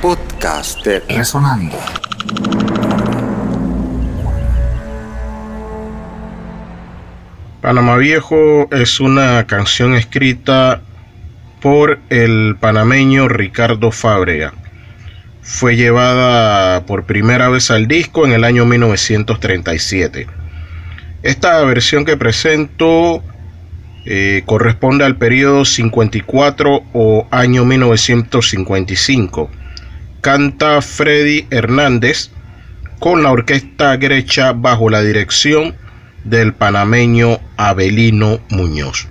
Podcast de Resonando. Panamá Viejo es una canción escrita por el panameño Ricardo Fábrega. Fue llevada por primera vez al disco en el año 1937. Esta versión que presento eh, corresponde al periodo 54 o año 1955. Canta Freddy Hernández con la orquesta Grecha bajo la dirección del panameño Abelino Muñoz.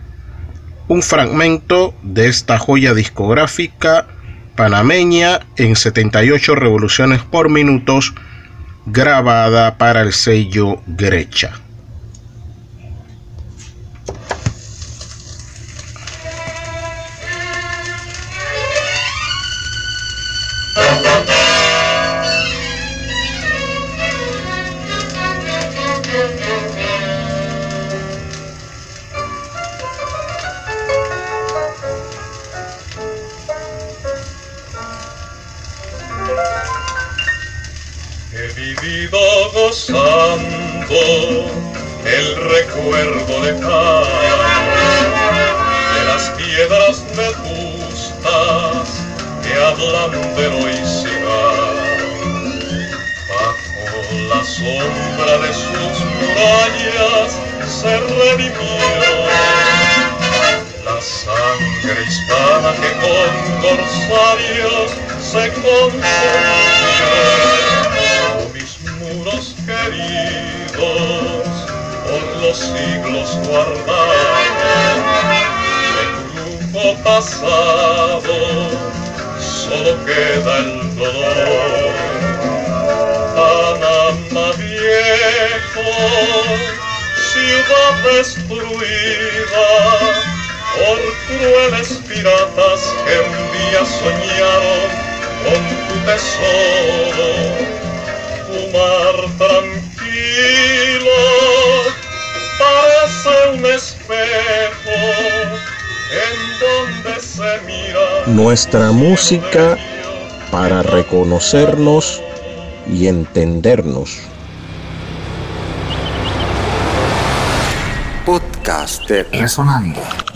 Un fragmento de esta joya discográfica panameña en 78 revoluciones por minutos grabada para el sello Grecha. De las piedras vetustas que hablan del Oisigán. Sombra de sus murallas se redimió la sangre hispana que con corsarios se confundió. Oh, mis muros queridos, por los siglos guardados, de grupo pasado, solo queda el dolor. Ciudad destruida por crueles piratas que un día soñaron con tu tesoro. Tu mar tranquilo parece un espejo en donde se mira Nuestra música para reconocernos y entendernos. Podcast de Resonando.